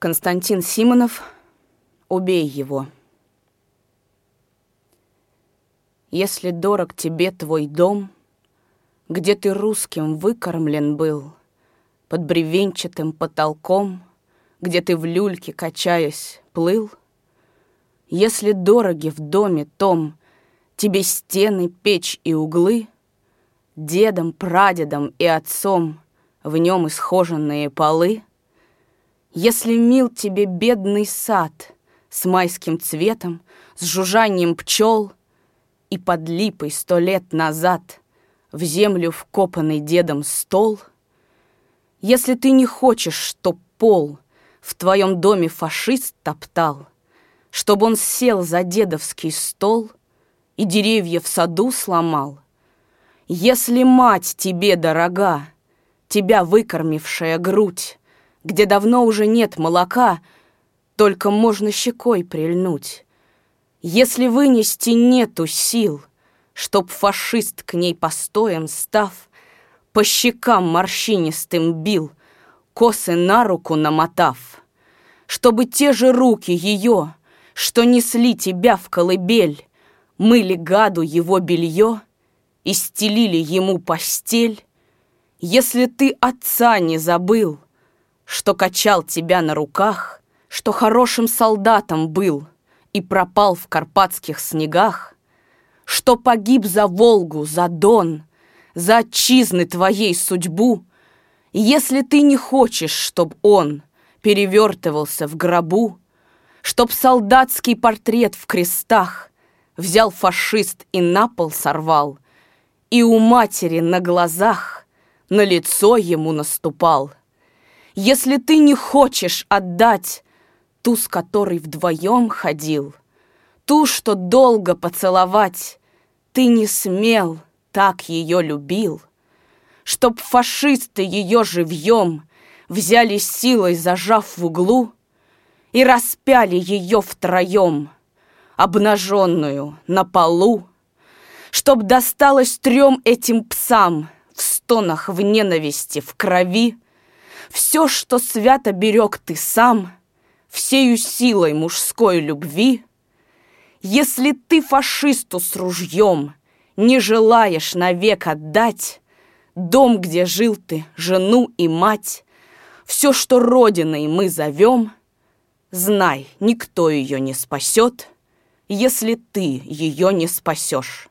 Константин Симонов «Убей его». Если дорог тебе твой дом, Где ты русским выкормлен был, Под бревенчатым потолком, Где ты в люльке, качаясь, плыл, Если дороги в доме том Тебе стены, печь и углы, Дедом, прадедом и отцом В нем исхоженные полы — если мил тебе бедный сад С майским цветом, с жужжанием пчел И под липой сто лет назад В землю вкопанный дедом стол, Если ты не хочешь, чтоб пол В твоем доме фашист топтал, Чтоб он сел за дедовский стол И деревья в саду сломал, Если мать тебе дорога, Тебя выкормившая грудь, где давно уже нет молока, только можно щекой прильнуть. Если вынести нету сил, чтоб фашист к ней постоем став, по щекам морщинистым бил, косы на руку намотав, чтобы те же руки ее, что несли тебя в колыбель, мыли гаду его белье и стелили ему постель, если ты отца не забыл — что качал тебя на руках, что хорошим солдатом был и пропал в карпатских снегах, что погиб за Волгу, за Дон, за отчизны твоей судьбу, если ты не хочешь, чтоб он перевертывался в гробу, чтоб солдатский портрет в крестах взял фашист и на пол сорвал, и у матери на глазах на лицо ему наступал — если ты не хочешь отдать ту, с которой вдвоем ходил, ту, что долго поцеловать, ты не смел, так ее любил, чтоб фашисты ее живьем взяли силой, зажав в углу, и распяли ее втроем, обнаженную на полу, чтоб досталось трем этим псам в стонах, в ненависти, в крови, все, что свято берег ты сам, Всею силой мужской любви, Если ты фашисту с ружьем Не желаешь навек отдать Дом, где жил ты, жену и мать, Все, что родиной мы зовем, Знай, никто ее не спасет, Если ты ее не спасешь.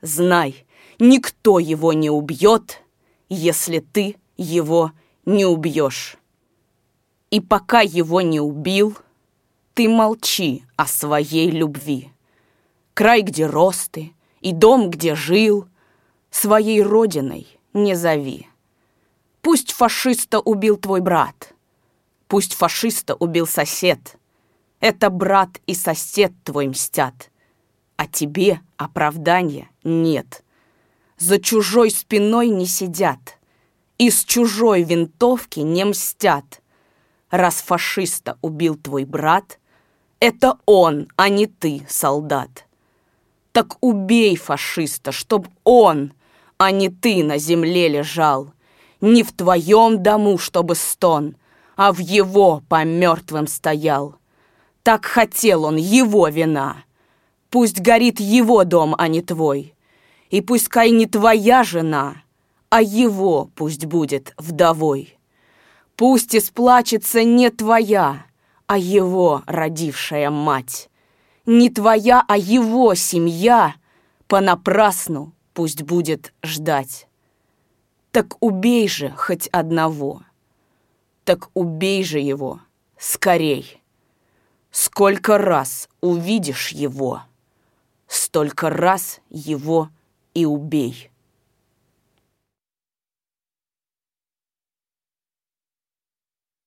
Знай, никто его не убьет, Если ты его не убьешь. И пока его не убил, ты молчи о своей любви. Край, где рос ты, и дом, где жил, своей родиной не зови. Пусть фашиста убил твой брат, пусть фашиста убил сосед. Это брат и сосед твой мстят, а тебе оправдания нет. За чужой спиной не сидят — из чужой винтовки не мстят. Раз фашиста убил твой брат, это он, а не ты, солдат. Так убей фашиста, чтоб он, а не ты на земле лежал. Не в твоем дому, чтобы стон, а в его по мертвым стоял. Так хотел он, его вина. Пусть горит его дом, а не твой. И пускай не твоя жена — а его пусть будет вдовой. Пусть исплачется не твоя, а его родившая мать. Не твоя, а его семья понапрасну пусть будет ждать. Так убей же хоть одного, так убей же его скорей. Сколько раз увидишь его, столько раз его и убей.